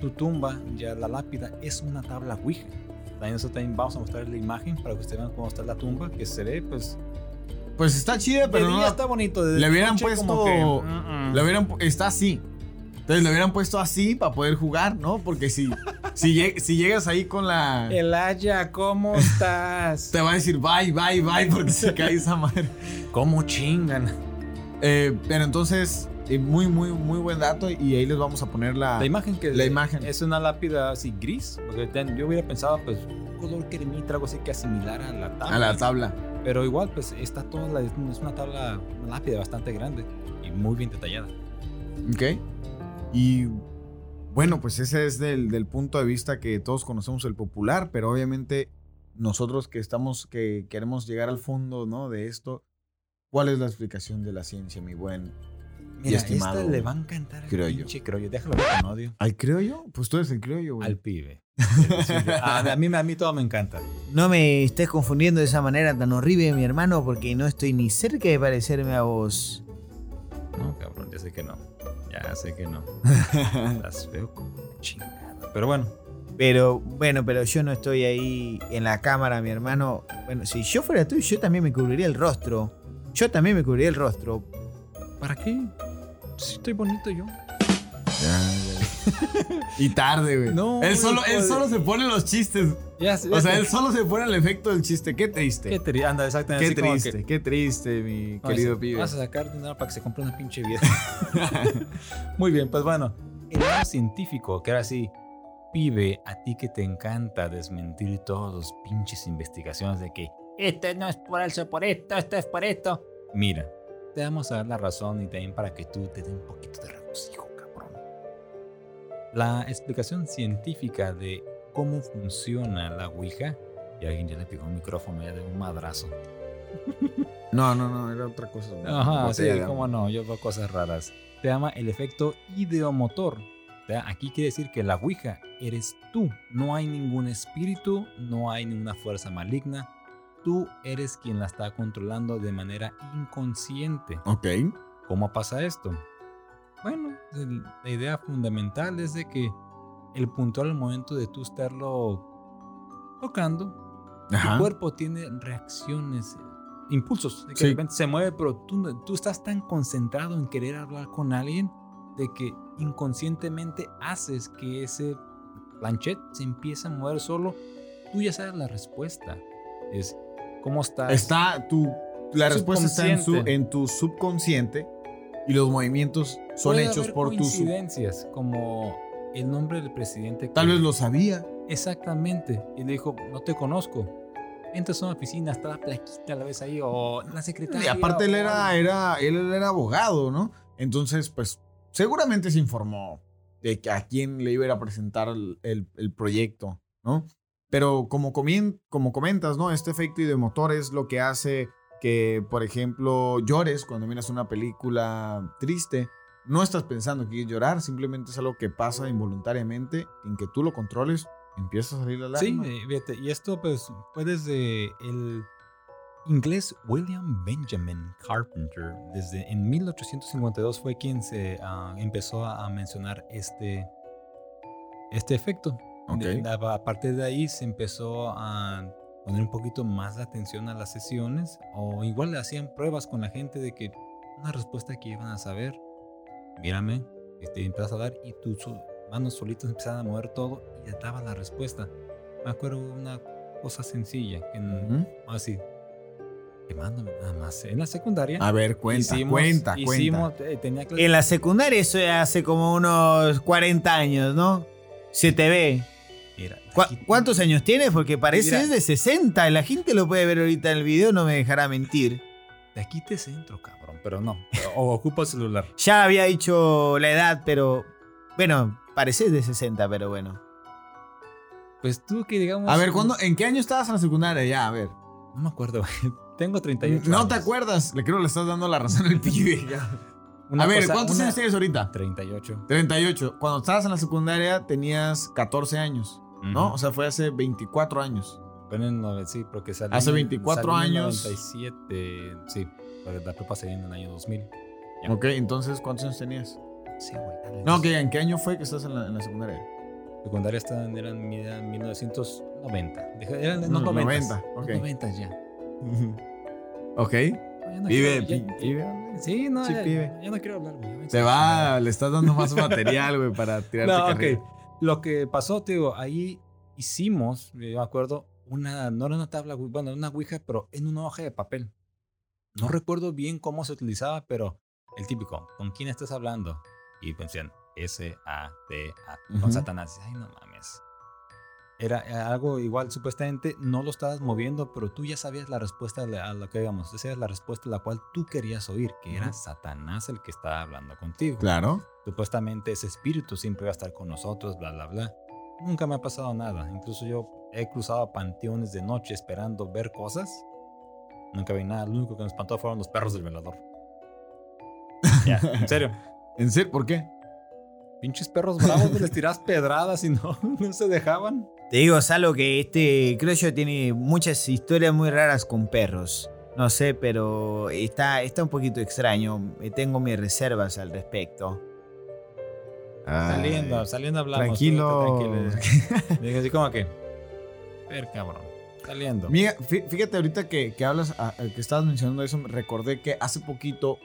Tu tumba, ya la lápida, es una tabla Ouija. También eso también vamos a mostrar la imagen para que ustedes vean cómo está la tumba, que se ve pues... Pues está chida, de pero no está bonito. le hubieran puesto- como que, mm, mm. le hubieran está así. Entonces le hubieran puesto así para poder jugar, ¿no? Porque si, si, lleg- si llegas ahí con la... Elaya, ¿cómo estás? Te va a decir bye, bye, bye, porque se cae esa madre. ¿Cómo chingan? Eh, pero entonces, eh, muy, muy, muy buen dato. Y ahí les vamos a poner la... La imagen que La imagen. es una lápida así gris, porque yo hubiera pensado pues un color cremita, algo así que asimilar a la tabla. a la tabla. Pero igual pues está toda la, es una tabla, una lápida bastante grande y muy bien detallada. Ok. Y bueno, pues ese es del, del punto de vista que todos conocemos el popular, pero obviamente nosotros que estamos, que queremos llegar al fondo, ¿no? De esto, ¿cuál es la explicación de la ciencia, mi buen? Mira, estimado esta le va a encantar al criollo. pinche criollo. Déjalo ver con odio. ¿Al criollo? Pues tú eres el criollo, güey. Al pibe. a, a mí, a mí todo me encanta. No me estés confundiendo de esa manera tan horrible, mi hermano, porque no estoy ni cerca de parecerme a vos. No, cabrón, ya sé que no. Ya sé que no. Las veo como chingada. Pero bueno, Pero bueno, pero yo no estoy ahí en la cámara, mi hermano. Bueno, si yo fuera tú, yo también me cubriría el rostro. Yo también me cubriría el rostro. ¿Para qué? Si estoy bonito yo. Ya, ya. y tarde, güey. No, él solo, él solo se pone los chistes. Ya, O sea, él solo se pone el efecto del chiste. Qué triste. Qué triste, anda, exactamente. Qué como que- triste, qué triste, mi No, querido pibe. Vas a sacar dinero para que se compre una pinche vida. Muy bien, pues bueno. El científico, que era así, pibe, a ti que te encanta desmentir todos los pinches investigaciones de que esto no es por eso, por esto, esto es por esto. Mira, te vamos a dar la razón y también para que tú te dé un poquito de regocijo, cabrón. La explicación científica de cómo funciona la Ouija, y alguien ya le pegó un micrófono ya de un madrazo. No, no, no, era otra cosa. Ajá, sí, cómo no, yo veo cosas raras. Se llama el efecto ideomotor. O sea, aquí quiere decir que la Ouija eres tú. No hay ningún espíritu, no hay ninguna fuerza maligna. Tú eres quien la está controlando de manera inconsciente. Ok. ¿Cómo pasa esto? Bueno, la idea fundamental es de que el puntual momento de tú estarlo tocando, Ajá. tu cuerpo tiene reacciones, impulsos, de que Sí. de repente se mueve, pero tú, tú estás tan concentrado en querer hablar con alguien de que inconscientemente haces que ese planchet se empiece a mover solo. Tú ya sabes la respuesta. Es, ¿cómo estás? Está tu. La respuesta está en, su, Subconsciente. en tu subconsciente y los movimientos son Puede hechos haber por tu sub. coincidencias, como el nombre del presidente. Tal que- vez lo sabía. Exactamente. Y le dijo, no te conozco. Entras a una oficina, está la plaquita a la vez ahí, o la Y secretaria. aparte él era, era, él era abogado, ¿no? Entonces, pues, seguramente se informó de que a quién le iba a presentar el, el- el proyecto, ¿no? Pero como, comien- como comentas, ¿no? Este efecto de motor es lo que hace que, por ejemplo, llores cuando miras una película triste. No estás pensando que quieres llorar, simplemente es algo que pasa involuntariamente, en que tú lo controles, empieza a salir la Sí, lágrima. eh, fíjate, y esto pues fue desde el inglés William Benjamin Carpenter. Desde en 1852 fue quien se ah, empezó a mencionar este, este efecto. Ok. De- a, partir de ahí se empezó a poner un poquito más la atención a las sesiones o igual le hacían pruebas con la gente de que una respuesta que iban a saber, mírame, este, empiezas a dar y tus manos solitas empezaban a mover todo y ya daba la respuesta. Me acuerdo una cosa sencilla que Ujú. así quemándome nada más en la secundaria. A ver, cuenta, hicimos- cuenta, cuenta. hicimos, eh, tenía En la secundaria eso ya hace como unos 40 años, ¿no? Se te ve. Mira, ¿Cu- aquí- ¿Cuántos años tienes? Porque parece Mira. es de 60. La gente lo puede ver ahorita en el video, no me dejará mentir. De aquí te centro, cabrón, pero no. O ocupa el celular. Ya había dicho la edad, pero. Bueno, pareces de 60, pero bueno. Pues tú que digamos. A ver, ¿cuándo, ¿en qué año estabas en la secundaria? Ya, a ver. No me acuerdo. Tengo 38 No años. te acuerdas. Le creo que le estás dando la razón al pibe. Una a ver, cosa- ¿cuántos una- años tienes ahorita? 38. 38. Cuando estabas en la secundaria tenías 14 años, ¿no? Ujú. O sea, fue hace 24 años. En el sí, porque salí. Hace 24 salí en el años. 97, sí. Porque la prepa se en el año 2000. Ya. Ok, entonces, ¿cuántos años tenías? Sí, güey. No, ok, ¿en qué año fue que estás en la, en la secundaria? Secundaria eran era 1990. Deja- Eran en los No, 90. 90, ok. Los 90 ya. Ok. Ya no Pibe, quiero- ya- pibe. Sí, no, Sí, ya, pibe. ya no quiero hablar, güey. Te va, le estás dando más material, güey, para tirarte No, ok. carrilla. Lo que pasó, te digo, ahí hicimos, yo me acuerdo, una, no era una tabla, bueno, una ouija, pero en una hoja de papel. No recuerdo bien cómo se utilizaba, pero el típico, ¿con quién estás hablando? Y pensé, S-A-T-A, Ujú. con Satanás. Ay, no mames. Era eh, algo igual, supuestamente no lo estabas moviendo, pero tú ya sabías la respuesta a lo que digamos. Esa era la respuesta a la cual tú querías oír, que era. Satanás el que estaba hablando contigo. Claro. Supuestamente ese espíritu siempre va a estar con nosotros, bla, bla, bla. Nunca me ha pasado nada. Incluso yo he cruzado panteones de noche esperando ver cosas. Nunca vi nada. Lo único que me espantó fueron los perros del velador. Ya, en serio. ¿En serio? ¿Por qué? Pinches perros bravos, les tirás pedradas y no, no se dejaban. Te digo, Salo, que este, creo yo, tiene muchas historias muy raras con perros. No sé, pero está, está un poquito extraño. Eh, Tengo mis reservas al respecto. Saliendo, saliendo hablamos. Tranquilo. tranquilo. Dije así como que. Ver, cabrón. Saliendo. Mira, fí- fíjate ahorita que, que hablas, que estabas mencionando eso, me recordé que hace poquito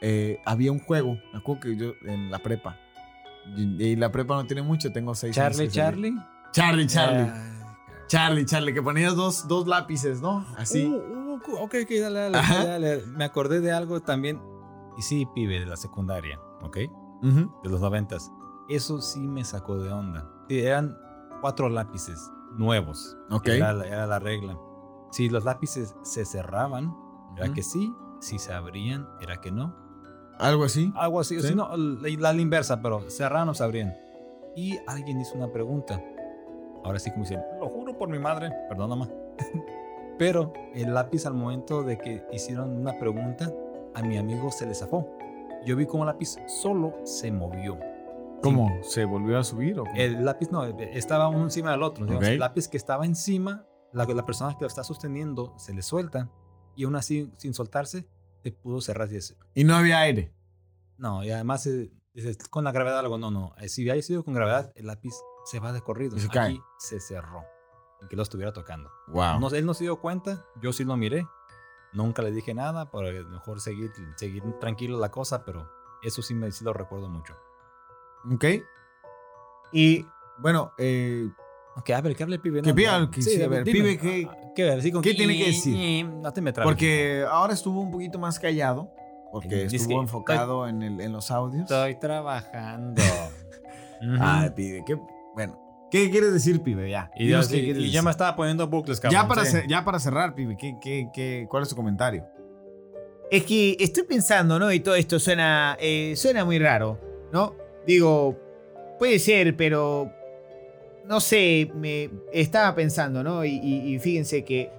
eh, había un juego, me acuerdo que yo en la prepa. Y, la prepa no tiene mucho, tengo seis años Charlie, que salí. Charlie. Charlie, Charlie. Ay, Charlie, Charlie, que ponías dos, dos lápices, ¿no? Así. Uh, uh, ok, ok, dale, dale, Ajá. dale. Me acordé de algo también. Y sí, pibe, de la secundaria, ¿ok? Ujú. De los noventas. Eso sí me sacó de onda. Sí, eran cuatro lápices nuevos. Ok. Era, la- era la regla. Si los lápices se cerraban, era Ujú. que sí. Si se abrían, era que no. Algo así. Algo así. Sí. Si no, la, inversa, pero cerraban o se abrían. Y alguien hizo una pregunta. Ahora sí, como dicen, lo juro por mi madre. Perdón, mamá. pero el lápiz, al momento de que hicieron una pregunta, a mi amigo se le zafó. Yo vi como el lápiz solo se movió. ¿Cómo? ¿Se volvió a subir o? El lápiz no, estaba uno encima del otro. El lápiz que estaba encima, la, la persona que lo está sosteniendo se le suelta y aún así, sin soltarse, se pudo cerrar. Y dice, Y no había aire. no, y además eh, dices, con la gravedad algo, no, no. eh, Si hubiera sido con gravedad, el lápiz se va de corrido. Y se Aquí se cerró. que lo estuviera tocando. Wow. No, él no se dio cuenta, yo sí lo miré. Nunca le dije nada, para mejor seguir, seguir tranquilo la cosa, pero eso sí me sí lo recuerdo mucho. Ok. Y bueno, eh, Ok, a ver, ¿qué hable el pibe? Que No, pibe, no, que sí, a ver, dime. pibe, ¿qué- Ah, ¿qué, así con qué que- tiene que decir? Eh, No te me trabes. porque ahora estuvo un poquito más callado, porque Dice estuvo que- enfocado en, el, en los audios. Estoy trabajando. Ah, pibe, qué bueno. ¿Qué quieres decir, pibe? Ya. y, yo, qué sí, quieres y ya me estaba poniendo bucles, cabrón. ya, para sí. cer- ya para cerrar, pibe, ¿qué, qué, qué, ¿cuál es tu comentario? Es que estoy pensando, ¿no? Y todo esto suena, eh, suena muy raro, ¿no? Digo, puede ser, pero no sé, me estaba pensando, ¿no? Y, y- fíjense que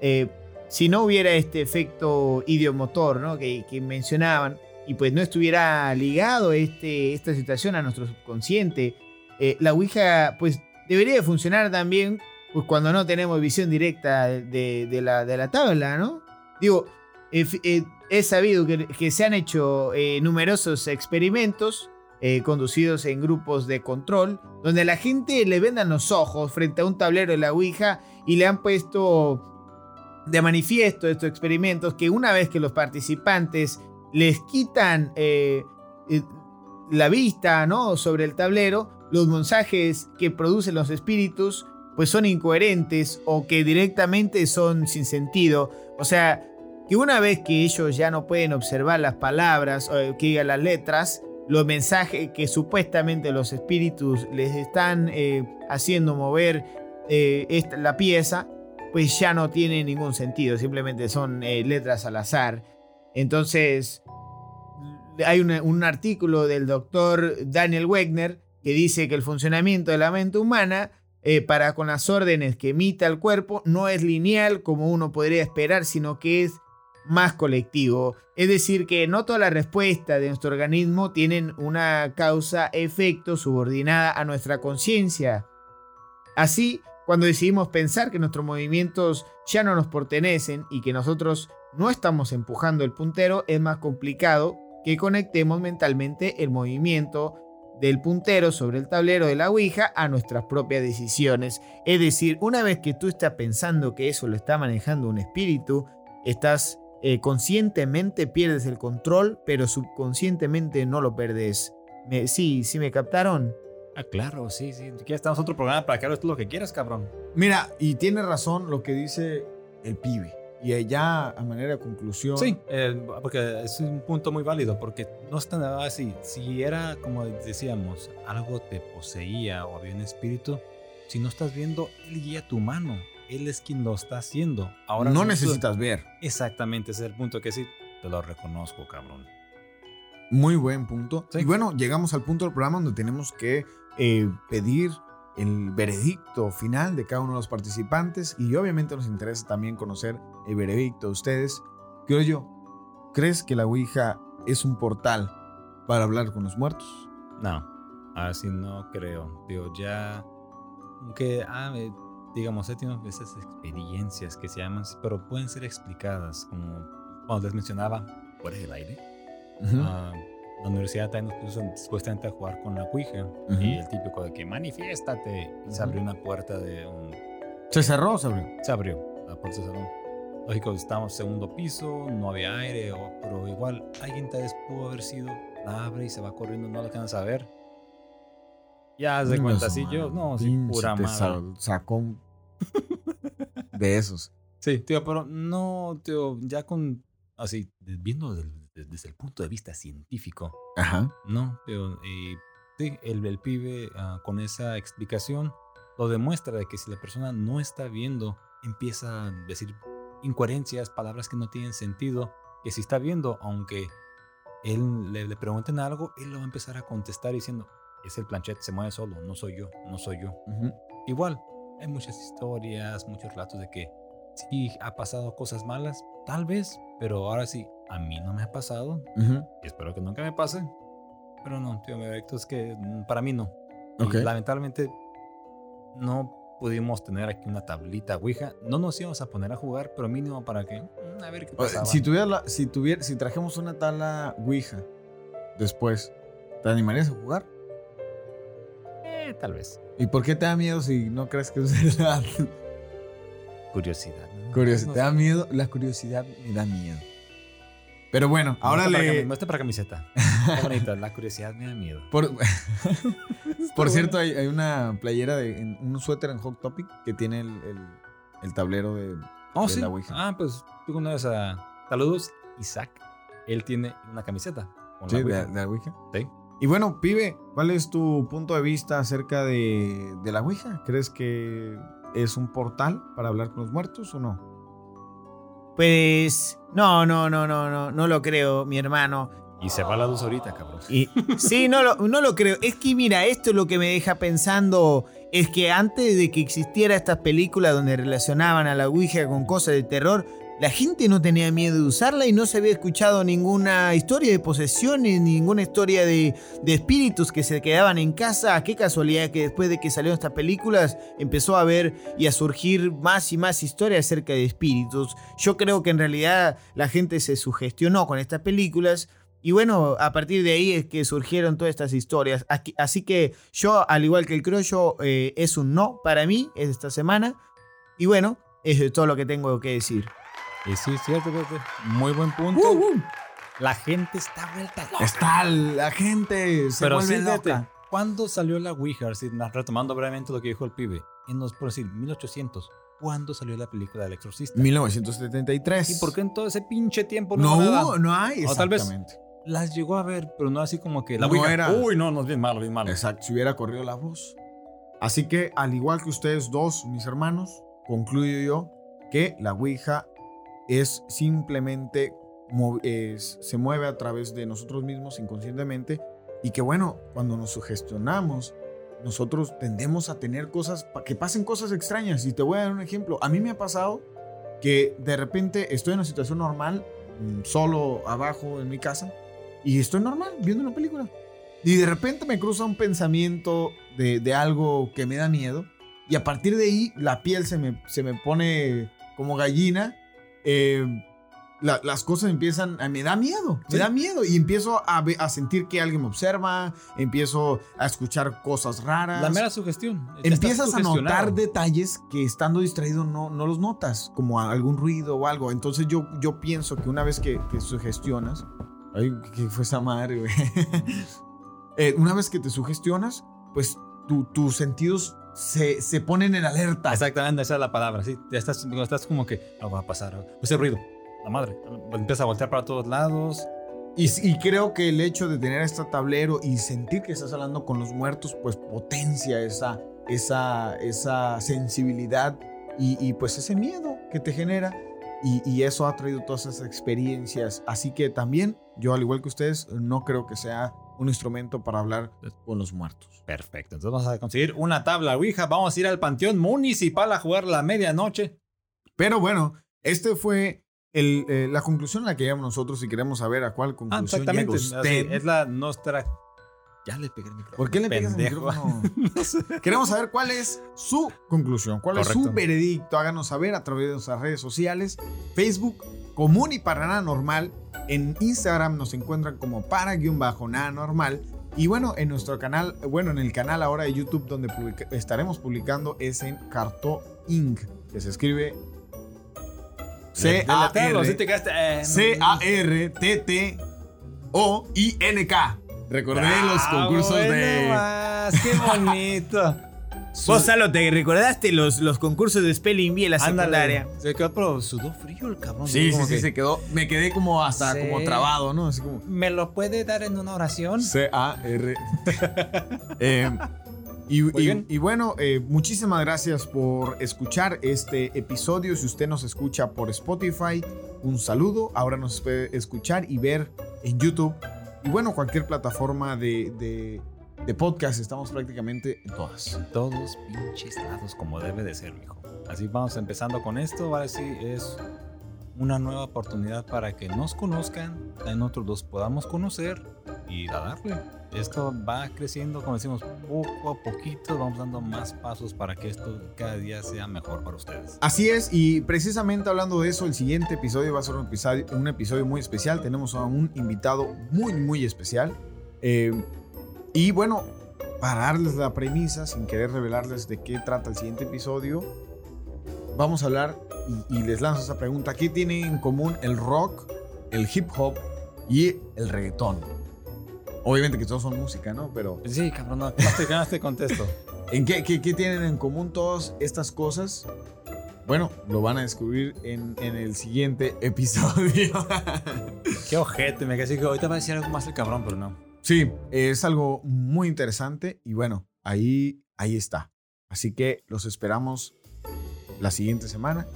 eh, si no hubiera este efecto idiomotor, ¿no? Que, mencionaban, y pues no estuviera ligado este, esta situación a nuestro subconsciente, eh, la Ouija, pues debería de funcionar también pues, cuando no tenemos visión directa de, la, de la tabla, ¿no? Digo, eh, he sabido que, que se han hecho numerosos experimentos eh, conducidos en grupos de control, donde a la gente le vendan los ojos frente a un tablero de la Ouija y le han puesto de manifiesto estos experimentos que una vez que los participantes les quitan eh, eh, la vista ¿no? sobre el tablero, los mensajes que producen los espíritus pues son incoherentes o que directamente son sin sentido. O sea, que una vez que ellos ya no pueden observar las palabras o que digan las letras, los mensajes que supuestamente los espíritus les están eh, haciendo mover eh, la pieza, pues ya no tiene ningún sentido, simplemente son eh, letras al azar. Entonces, hay un artículo del doctor Daniel Wegner que dice que el funcionamiento de la mente humana para con las órdenes que emita el cuerpo no es lineal como uno podría esperar, sino que es más colectivo. Es decir, que no todas las respuestas de nuestro organismo tienen una causa-efecto subordinada a nuestra conciencia. Así, cuando decidimos pensar que nuestros movimientos ya no nos pertenecen y que nosotros no estamos empujando el puntero, es más complicado que conectemos mentalmente el movimiento del puntero sobre el tablero de la Ouija a nuestras propias decisiones. Es decir, una vez que tú estás pensando que eso lo está manejando un espíritu, estás eh, conscientemente pierdes el control, pero subconscientemente no lo perdes. Me- sí, sí me captaron. Ah, claro, sí, sí. Aquí estamos otro programa para que hagas tú lo que quieras, cabrón. Mira, y tiene razón lo que dice el pibe. Y ya a manera de conclusión. Sí, eh, porque es un punto muy válido, porque no es tan así. Si era, como decíamos, algo te poseía o había un espíritu, si no estás viendo, él guía tu mano. Él es quien lo está haciendo. Ahora no tú- necesitas ver. Exactamente, ese es el punto que sí, te lo reconozco, cabrón. Muy buen punto. Sí. Y bueno, llegamos al punto del programa donde tenemos que eh, pedir el veredicto final de cada uno de los participantes y obviamente nos interesa también conocer el veredicto de ustedes. Creo yo, ¿crees que la Ouija es un portal para hablar con los muertos? No, así no creo. Digo, ya. Aunque, ah, digamos, he tenido esas experiencias que se llaman, pero pueden ser explicadas, como cuando les mencionaba, fuera del aire. ah, la universidad también nos puso supuestamente a jugar con la Ouija. Ujú. Y el típico de que manifiéstate. Y se abrió una puerta de un. Se cerró, se abrió. Se abrió la puerta del salón. Lógico, estábamos segundo piso, no había aire, o- pero igual alguien tal vez pudo haber sido, la abre y se va corriendo, no lo alcanza a ver. Ya Venga cuenta, sí, yo, no, sí, pinche pura madre. sa- sacó un- de esos. Sí, tío, pero no, tío, ya con, así, viendo desde el punto de vista científico, Ajá. no, tío, y sí, el, el pibe ah, con esa explicación lo demuestra de que si la persona no está viendo, empieza a decir incoherencias, palabras que no tienen sentido, que si está viendo, aunque él le, le pregunten algo, él lo va a empezar a contestar diciendo, es el planchet, se mueve solo, no soy yo, no soy yo. Igual, hay muchas historias, muchos relatos de que sí ha pasado cosas malas, tal vez, pero ahora sí, a mí no me ha pasado Ujú. y espero que nunca me pase. Pero no, tío, veredicto es que mm, para mí no. Y Ok. lamentablemente no pudimos tener aquí una tablita Ouija. No nos íbamos a poner a jugar, pero mínimo para que, mm, a ver qué pasaba. Si tuviera la- si tuviera, si trajemos una tabla Ouija después, ¿te animarías a jugar? Tal vez. ¿Y por qué te da miedo si no crees que es verdad? Curiosidad. ¿no? Curiosidad. No ¿Te da miedo? La curiosidad me da miedo. Pero bueno, ahora le. muestra para camiseta. Bonito. La curiosidad me da miedo. Por, por cierto, hay, hay una playera de en- un suéter en Hot Topic que tiene el, el- el tablero de. Oh, de sí. la Ouija. Ah, pues tú una vez a. Saludos, Isaac. Él tiene una camiseta. con Sí, la de, de la Ouija. Sí. Y bueno, pibe, ¿cuál es tu punto de vista acerca de, de la Ouija? ¿Crees que es un portal para hablar con los muertos o no? Pues no, no, no, no, no, no lo creo, mi hermano. Y se va la luz ahorita, cabrón. Y, sí, no lo, no lo creo. Es que mira, esto es lo que me deja pensando. Es que antes de que existiera estas películas donde relacionaban a la Ouija con cosas de terror, la gente no tenía miedo de usarla y no se había escuchado ninguna historia de posesiones, ninguna historia de, espíritus que se quedaban en casa. Qué casualidad que después de que salieron estas películas empezó a haber y a surgir más y más historias acerca de espíritus. Yo creo que en realidad la gente se sugestionó con estas películas y bueno, a partir de ahí es que surgieron todas estas historias. Así que yo, al igual que el Croyo, eh, es un no para mí es esta semana. Y bueno, eso es todo lo que tengo que decir. Y sí, cierto. Muy buen punto. La gente está vuelta loca. Está la gente, se Pero vuelve sí, loca. ¿cuándo salió la Ouija? Retomando brevemente lo que dijo el pibe. En los, por decir, 1800. ¿Cuándo salió la película del exorcista? 1973. ¿Y por qué en todo ese pinche tiempo No nada? hubo, no hay. O tal vez-. Las llegó a ver, pero no así como que la No Ouija. era- Uy, no, no es bien malo, bien malo. Exacto, si hubiera corrido la voz. Así que, al igual que ustedes dos, mis hermanos, concluyo yo que la Ouija es simplemente, se mueve a través de nosotros mismos inconscientemente y que bueno, cuando nos sugestionamos, nosotros tendemos a tener cosas, que pasen cosas extrañas. Y te voy a dar un ejemplo. A mí me ha pasado que de repente estoy en una situación normal, mm, solo abajo en mi casa, y estoy normal viendo una película. Y de repente me cruza un pensamiento de, de algo que me da miedo. Y a partir de ahí la piel se me, se me pone como gallina. Eh, la- las cosas empiezan, a- me da miedo, me da miedo. Y empiezo a, sentir que alguien me observa, empiezo a escuchar cosas raras. La mera sugestión. Empiezas a notar detalles que estando distraído no, no los notas, como algún ruido o algo. Entonces yo, yo pienso que una vez que, que sugestionas, ay, ¿qué fue esa madre, güey? Eh, una vez que te sugestionas, pues tu- tus sentidos se, se ponen en alerta. Exactamente, esa es la palabra. Sí, ya estás, estás como que algo va a pasar. Ese ruido, la madre. Empieza a voltear para todos lados. Y, y creo que el hecho de tener este tablero y sentir que estás hablando con los muertos, pues potencia esa, esa, esa sensibilidad y, y, pues ese miedo que te genera. Y, y eso ha traído todas esas experiencias. Así que también, yo al igual que ustedes, no creo que sea un instrumento para hablar con los muertos. Perfecto. Entonces vamos a conseguir una tabla Ouija. Vamos a ir al Panteón Municipal a jugar la medianoche. Pero bueno, este fue el, eh, la conclusión a la que llegamos nosotros y queremos saber a cuál Ah, conclusión exactamente. llega Así, usted. es la nuestra. Ya le pegué el micrófono. ¿Por qué le pegas el micrófono? No sé. Queremos saber cuál es su conclusión, cuál es su veredicto. Háganos saber a través de nuestras redes sociales, Facebook, Común y para nada normal. En Instagram nos encuentran como para guion bajo nada normal. Y bueno, en nuestro canal, bueno, en el canal ahora de YouTube donde publica- estaremos publicando es en Carto Inc. Que se escribe C-A-R-T-T-O-I-N-K. Recordé los Bravo, concursos de... ¡Qué bonito! Vos, Salo, ¿te recordaste los, los concursos de Spelling Bee en la secundaria? Se quedó, pero sudó frío el cabrón. Sí, sí, sí, que, se quedó. Me quedé como hasta Sí. como trabado, ¿no? Así como. ¿Me lo puede dar en una oración? C-A-R. Eh, y, bueno, eh, muchísimas gracias por escuchar este episodio. Si usted nos escucha por Spotify, un saludo. Ahora nos puede escuchar y ver en YouTube. Y bueno, cualquier plataforma de, de- de podcast, estamos prácticamente en todas. Todos pinches lados como debe de ser, mijo. Así vamos empezando con esto. Ahora sí es una nueva oportunidad para que nos conozcan, en nosotros los podamos conocer y a darle. Esto va creciendo, como decimos, poco a poquito, vamos dando más pasos para que esto cada día sea mejor para ustedes. Así es, y precisamente hablando de eso, el siguiente episodio va a ser un episodio, un episodio muy especial. Tenemos a un invitado muy, muy especial. Eh, y bueno, para darles la premisa, sin querer revelarles de qué trata el siguiente episodio, vamos a hablar y, y les lanzo esa pregunta. ¿Qué tienen en común el rock, el hip hop y el reggaetón? Obviamente que todos son música, ¿no? Pero Sí, cabrón, no, te, contesto. ¿en qué, qué- qué tienen en común todas estas cosas? Bueno, lo van a descubrir en, en el siguiente episodio. Qué ojete, me quedé así que ahorita va a decir algo más el cabrón, pero no. Sí, es algo muy interesante y bueno, ahí, ahí está. Así que los esperamos la siguiente semana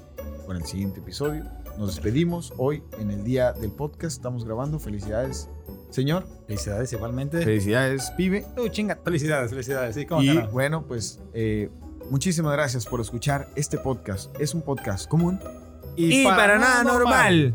con el siguiente episodio. Nos despedimos hoy en el día del podcast. Estamos grabando. Felicidades, señor. Felicidades igualmente. Felicidades, pibe. Uh, chinga. Felicidades, felicidades. Sí, cómo Y bueno, pues eh, muchísimas gracias por escuchar este podcast. Es un podcast común. Y, para, nada normal.